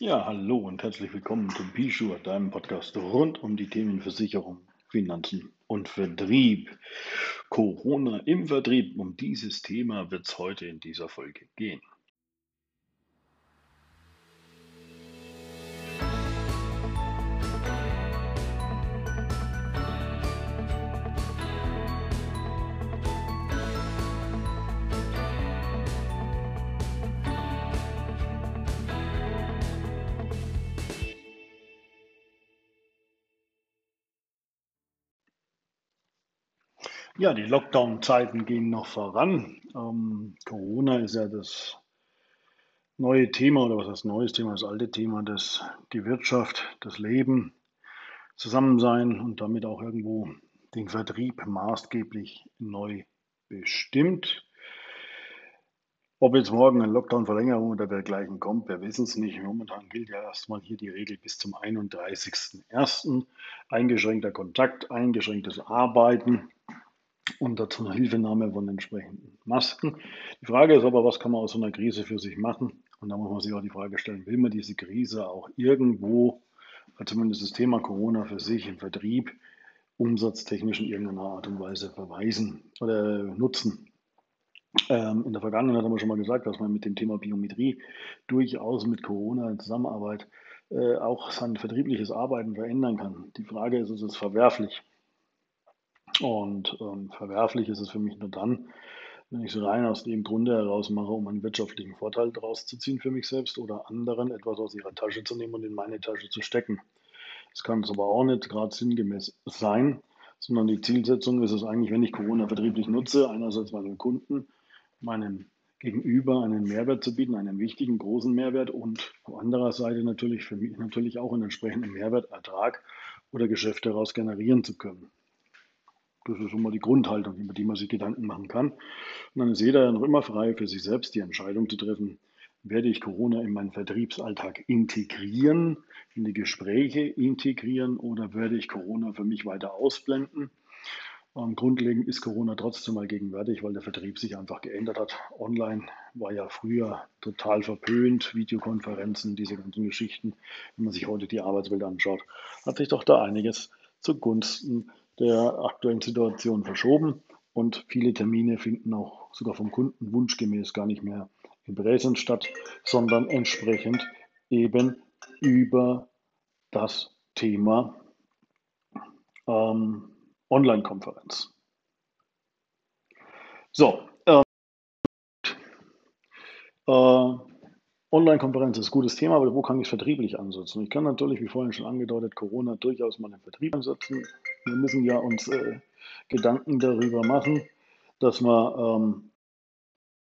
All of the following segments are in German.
Ja, hallo und herzlich willkommen zum Bishu, deinem Podcast rund um die Themen Versicherung, Finanzen und Vertrieb. Corona im Vertrieb, um dieses Thema wird es heute in dieser Folge gehen. Ja, die Lockdown-Zeiten gehen noch voran. Ähm, Corona ist ja das neue Thema oder was das neues Thema, das alte Thema, das die Wirtschaft, das Leben, Zusammensein und damit auch irgendwo den Vertrieb maßgeblich neu bestimmt. Ob jetzt morgen eine Lockdown-Verlängerung oder dergleichen kommt, wir wissen es nicht. Momentan gilt ja erstmal hier die Regel bis zum 31.01. Eingeschränkter Kontakt, eingeschränktes Arbeiten unter Hilfenahme von entsprechenden Masken. Die Frage ist aber, was kann man aus so einer Krise für sich machen? Und da muss man sich auch die Frage stellen, will man diese Krise auch irgendwo, zumindest das Thema Corona für sich im Vertrieb, umsatztechnisch in irgendeiner Art und Weise verweisen oder nutzen? Ähm, in der Vergangenheit haben wir schon mal gesagt, dass man mit dem Thema Biometrie durchaus mit Corona in Zusammenarbeit äh, auch sein vertriebliches Arbeiten verändern kann. Die Frage ist, ist es verwerflich? Und ähm, verwerflich ist es für mich nur dann, wenn ich es rein aus dem Grunde heraus mache, um einen wirtschaftlichen Vorteil daraus zu ziehen für mich selbst oder anderen etwas aus ihrer Tasche zu nehmen und in meine Tasche zu stecken. Das kann es aber auch nicht gerade sinngemäß sein, sondern die Zielsetzung ist es eigentlich, wenn ich Corona vertrieblich nutze, einerseits meinem Kunden, meinem Gegenüber einen Mehrwert zu bieten, einen wichtigen, großen Mehrwert und auf anderer Seite natürlich für mich natürlich auch einen entsprechenden Mehrwertertrag oder Geschäft daraus generieren zu können. Das ist schon mal die Grundhaltung, über die man sich Gedanken machen kann. Und dann ist jeder noch immer frei, für sich selbst die Entscheidung zu treffen, werde ich Corona in meinen Vertriebsalltag integrieren, in die Gespräche integrieren oder werde ich Corona für mich weiter ausblenden? Und grundlegend ist Corona trotzdem mal gegenwärtig, weil der Vertrieb sich einfach geändert hat. Online war ja früher total verpönt, Videokonferenzen, diese ganzen Geschichten. Wenn man sich heute die Arbeitswelt anschaut, hat sich doch da einiges zugunsten der aktuellen Situation verschoben und viele Termine finden auch sogar vom Kunden wunschgemäß gar nicht mehr in Präsenz statt, sondern entsprechend eben über das Thema ähm, Online-Konferenz. So, äh, äh, Online-Konferenz ist ein gutes Thema, aber wo kann ich es vertrieblich ansetzen? Ich kann natürlich, wie vorhin schon angedeutet, Corona durchaus mal im Vertrieb ansetzen. Wir müssen ja uns äh, Gedanken darüber machen, dass wir ähm,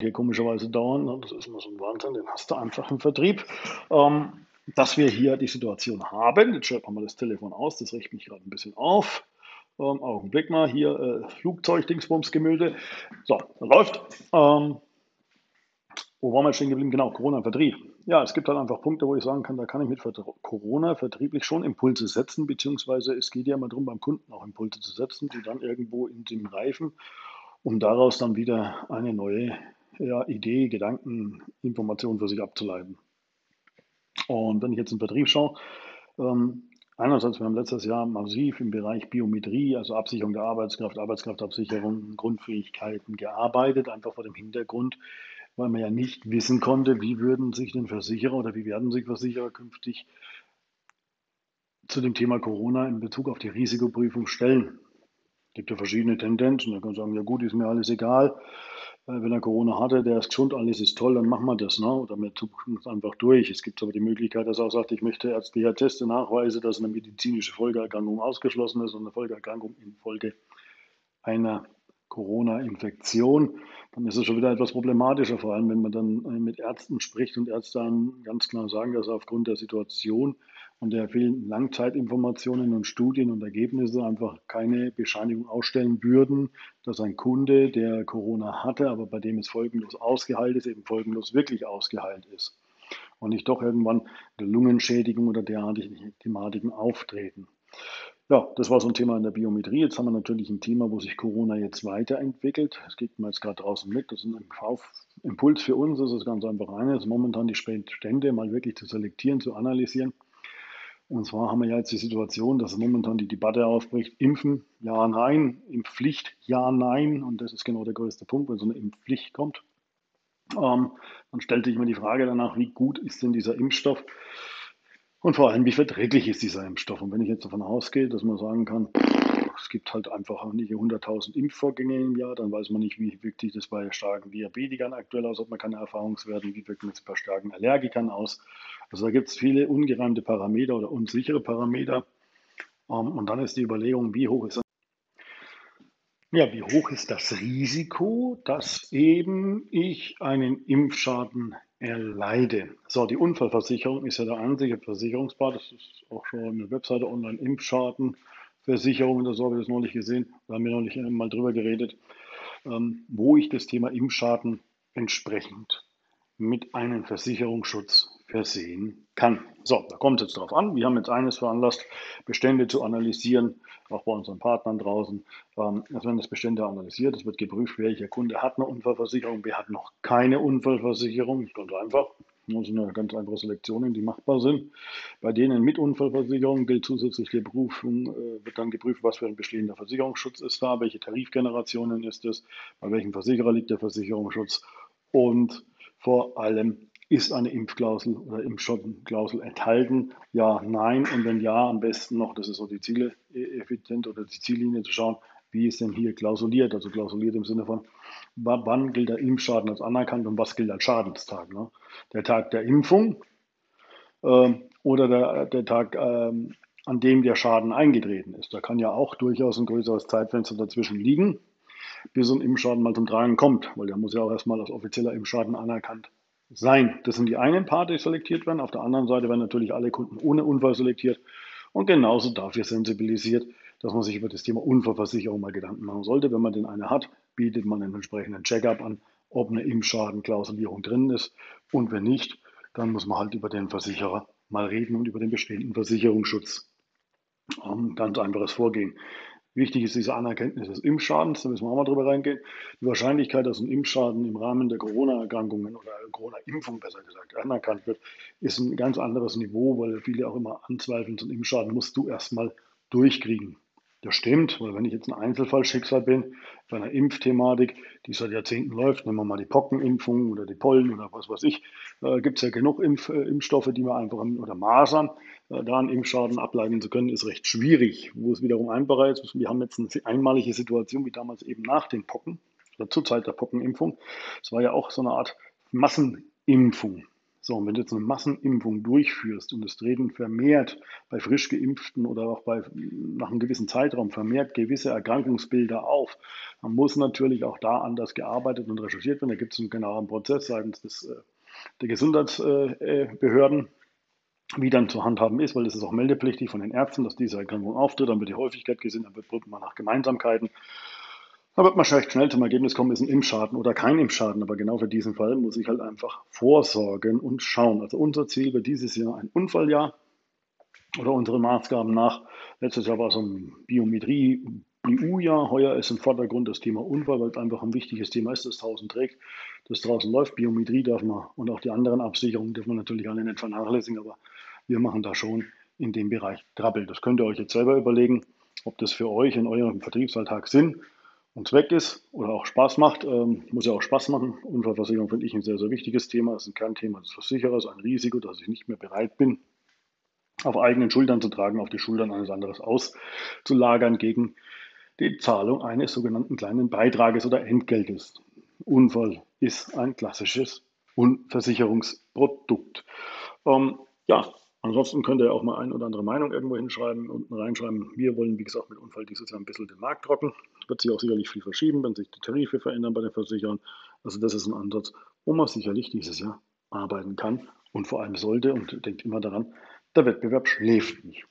hier komischerweise dauern, ne, das ist immer so ein Wahnsinn, den hast du einfach im Vertrieb, ähm, dass wir hier die Situation haben. Jetzt schalten wir mal das Telefon aus, das riecht mich gerade ein bisschen auf. Ähm, Augenblick mal, hier äh, Flugzeug-Dingsbums-Gemälde. So, läuft. Ähm, wo waren wir stehen geblieben? Genau, Corona Vertrieb. Ja, es gibt halt einfach Punkte, wo ich sagen kann, da kann ich mit Corona vertrieblich schon Impulse setzen, beziehungsweise es geht ja immer darum, beim Kunden auch Impulse zu setzen, die dann irgendwo in dem reifen, um daraus dann wieder eine neue ja, Idee, Gedanken, Information für sich abzuleiten. Und wenn ich jetzt im Vertrieb schaue, ähm, einerseits, wir haben letztes Jahr massiv im Bereich Biometrie, also Absicherung der Arbeitskraft, Arbeitskraftabsicherung, Grundfähigkeiten gearbeitet, einfach vor dem Hintergrund, weil man ja nicht wissen konnte, wie würden sich denn Versicherer oder wie werden sich Versicherer künftig zu dem Thema Corona in Bezug auf die Risikoprüfung stellen. Es gibt ja verschiedene Tendenzen. Da kann man sagen, ja gut, ist mir alles egal. Äh, wenn er Corona hatte, der ist gesund, alles ist toll, dann machen wir das. Ne? Oder wir zucken es einfach durch. Es gibt aber die Möglichkeit, dass er auch sagt, ich möchte ärztliche Teste nachweisen, dass eine medizinische Folgeerkrankung ausgeschlossen ist und eine Folgeerkrankung infolge einer Corona-Infektion, dann ist es schon wieder etwas problematischer, vor allem wenn man dann äh, mit Ärzten spricht und Ärzte dann ganz klar sagen, dass aufgrund der Situation und der vielen Langzeitinformationen und Studien und Ergebnisse einfach keine Bescheinigung ausstellen würden, dass ein Kunde, der Corona hatte, aber bei dem es folgenlos ausgeheilt ist, eben folgenlos wirklich ausgeheilt ist und nicht doch irgendwann eine Lungenschädigung oder derartige Thematiken auftreten. Ja, das war so ein Thema in der Biometrie. Jetzt haben wir natürlich ein Thema, wo sich Corona jetzt weiterentwickelt. Das geht mir jetzt gerade draußen mit. Das ist ein Kaufimpuls für uns. Das ist ganz einfach eines, momentan die Bestände mal wirklich zu selektieren, zu analysieren. Und zwar haben wir ja jetzt die Situation, dass momentan die Debatte aufbricht, impfen, ja, nein, Impfpflicht, ja, nein. Und das ist genau der größte Punkt, wenn so eine Impfpflicht kommt. Ähm, dann stellt sich immer die Frage danach, wie gut ist denn dieser Impfstoff? Und vor allem, wie verträglich ist dieser Impfstoff? Und wenn ich jetzt davon ausgehe, dass man sagen kann, es gibt halt einfach nicht 100.000 Impfvorgänge im Jahr, dann weiß man nicht, wie wirkt sich das bei starken Diabetikern aktuell aus, hat man keine Erfahrungswerte, wie wirkt es bei starken Allergikern aus. Also da gibt es viele ungereimte Parameter oder unsichere Parameter. Ähm, und dann ist die Überlegung, wie hoch ist ja, wie hoch ist das Risiko, dass eben ich einen Impfschaden erleide? So, die Unfallversicherung ist ja der einzige Versicherungspart. Das ist auch schon eine Webseite online Impfschadenversicherung oder so, habe ich das neulich gesehen. Da haben wir noch nicht mal drüber geredet, ähm, wo ich das Thema Impfschaden entsprechend mit einem Versicherungsschutz versehen kann. So, da kommt es jetzt drauf an. Wir haben jetzt eines veranlasst, Bestände zu analysieren, auch bei unseren Partnern draußen. Ähm, es werden das Bestände analysiert, es wird geprüft, welcher Kunde hat eine Unfallversicherung, wer hat noch keine Unfallversicherung. Ganz einfach. Das sind eine ganz einfache Selektionen, die machbar sind. Bei denen mit Unfallversicherung gilt zusätzlich die Prüfung, äh, wird dann geprüft, was für ein bestehender Versicherungsschutz ist da, welche Tarifgenerationen ist es, bei welchem Versicherer liegt der Versicherungsschutz und vor allem ist eine Impfklausel oder Impfschottenklausel enthalten? Ja, nein. Und wenn ja, am besten noch, das ist so die Ziele effizient oder die Ziellinie zu schauen, wie ist denn hier klausuliert? Also klausuliert im Sinne von, wann gilt der Impfschaden als anerkannt und was gilt als Schadenstag? Ne? Der Tag der Impfung äh, oder der, der Tag, äh, an dem der Schaden eingetreten ist. Da kann ja auch durchaus ein größeres Zeitfenster dazwischen liegen, bis so ein Impfschaden mal zum Tragen kommt, weil der muss ja auch erstmal als offizieller Impfschaden anerkannt sein. Das sind die einen Part, die selektiert werden. Auf der anderen Seite werden natürlich alle Kunden ohne Unfall selektiert und genauso dafür sensibilisiert, dass man sich über das Thema Unfallversicherung mal Gedanken machen sollte. Wenn man den eine hat, bietet man einen entsprechenden Checkup an, ob eine Impfschadenklausulierung drin ist. Und wenn nicht, dann muss man halt über den Versicherer mal reden und über den bestehenden Versicherungsschutz. Um, ganz einfaches Vorgehen. Wichtig ist diese Anerkenntnis des Impfschadens, da müssen wir auch mal drüber reingehen. Die Wahrscheinlichkeit, dass ein Impfschaden im Rahmen der Corona-Erkrankungen oder Corona-Impfung besser gesagt anerkannt wird, ist ein ganz anderes Niveau, weil viele auch immer anzweifeln, so ein Impfschaden musst du erstmal durchkriegen. Das stimmt, weil wenn ich jetzt ein Einzelfallschicksal bin, bei einer Impfthematik, die seit Jahrzehnten läuft, nehmen wir mal die Pockenimpfung oder die Pollen oder was weiß ich, äh, gibt es ja genug Impf, äh, Impfstoffe, die man einfach, oder Masern, äh, da einen Impfschaden ableiten zu können, ist recht schwierig. Wo es wiederum einfacher ist, wir haben jetzt eine einmalige Situation, wie damals eben nach den Pocken, oder zur Zeit der Pockenimpfung. Es war ja auch so eine Art Massenimpfung. So, und wenn du jetzt eine Massenimpfung durchführst und es treten vermehrt bei frisch geimpften oder auch bei, nach einem gewissen Zeitraum vermehrt gewisse Erkrankungsbilder auf, dann muss natürlich auch da anders gearbeitet und recherchiert werden. Da gibt es einen genauen Prozess seitens des, äh, der Gesundheitsbehörden, wie dann zu handhaben ist, weil es ist auch meldepflichtig von den Ärzten, dass diese Erkrankung auftritt, dann wird die Häufigkeit gesehen, dann wird man nach Gemeinsamkeiten da wird man recht schnell zum Ergebnis kommen, ist ein Impfschaden oder kein Impfschaden. Aber genau für diesen Fall muss ich halt einfach vorsorgen und schauen. Also unser Ziel wird dieses Jahr ein Unfalljahr oder unsere Maßgaben nach. Letztes Jahr war es ein Biometrie, BU-Jahr. Heuer ist im Vordergrund das Thema Unfall, weil es einfach ein wichtiges Thema ist, das draußen trägt, das draußen läuft. Biometrie darf man und auch die anderen Absicherungen dürfen wir natürlich alle nicht vernachlässigen, aber wir machen da schon in dem Bereich Trappel. Das könnt ihr euch jetzt selber überlegen, ob das für euch in eurem Vertriebsalltag Sinn und Zweck ist oder auch Spaß macht, ähm, muss ja auch Spaß machen. Unfallversicherung finde ich ein sehr, sehr wichtiges Thema. Es ist ein Kernthema des Versicherers, ein Risiko, dass ich nicht mehr bereit bin, auf eigenen Schultern zu tragen, auf die Schultern eines anderen auszulagern gegen die Zahlung eines sogenannten kleinen Beitrages oder Entgeltes. Unfall ist ein klassisches Unversicherungsprodukt. Ähm, ja, Ansonsten könnt ihr auch mal ein oder andere Meinung irgendwo hinschreiben, unten reinschreiben. Wir wollen, wie gesagt, mit Unfall dieses Jahr ein bisschen den Markt trocken. Wird sich auch sicherlich viel verschieben, wenn sich die Tarife verändern bei den Versicherern. Also das ist ein Ansatz, wo man sicherlich dieses Jahr arbeiten kann und vor allem sollte. Und denkt immer daran, der Wettbewerb schläft nicht.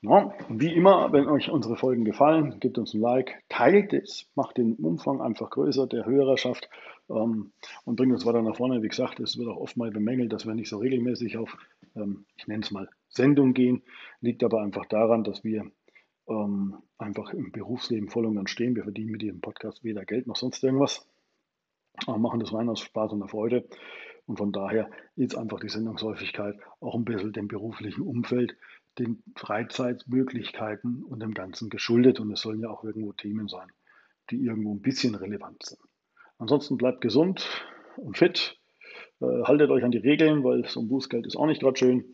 Ja, wie immer, wenn euch unsere Folgen gefallen, gebt uns ein Like, teilt es, macht den Umfang einfach größer der Hörerschaft ähm, und bringt uns weiter nach vorne. Wie gesagt, es wird auch oft mal bemängelt, dass wir nicht so regelmäßig auf, ich nenne es mal, Sendung gehen. Liegt aber einfach daran, dass wir ähm, einfach im Berufsleben voll und ganz stehen. Wir verdienen mit diesem Podcast weder Geld noch sonst irgendwas, aber machen das rein aus Spaß und der Freude. Und von daher ist einfach die Sendungshäufigkeit auch ein bisschen dem beruflichen Umfeld, den Freizeitmöglichkeiten und dem Ganzen geschuldet. Und es sollen ja auch irgendwo Themen sein, die irgendwo ein bisschen relevant sind. Ansonsten bleibt gesund und fit. Äh, haltet euch an die Regeln, weil so ein Bußgeld ist auch nicht gerade schön.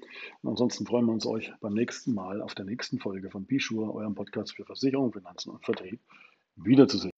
Und ansonsten freuen wir uns euch beim nächsten Mal auf der nächsten Folge von Bishur, eurem Podcast für Versicherung, Finanzen und Vertrieb, wiederzusehen.